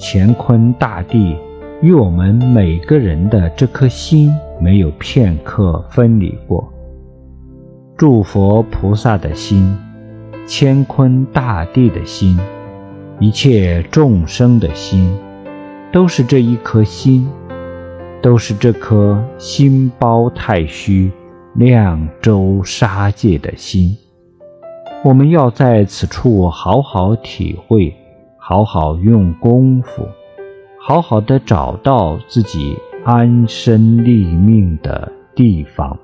乾坤大地与我们每个人的这颗心没有片刻分离过。诸佛菩萨的心，乾坤大地的心，一切众生的心，都是这一颗心，都是这颗心包太虚、量周沙界的心。我们要在此处好好体会，好好用功夫，好好的找到自己安身立命的地方。